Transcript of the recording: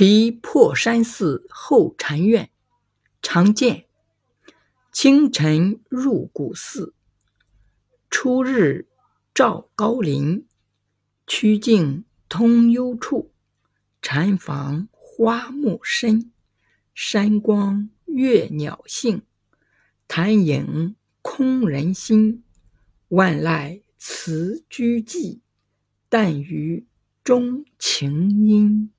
题破山寺后禅院，常见。清晨入古寺，初日照高林。曲径通幽处，禅房花木深。山光悦鸟性，潭影空人心。万籁辞居寂，但余钟情音。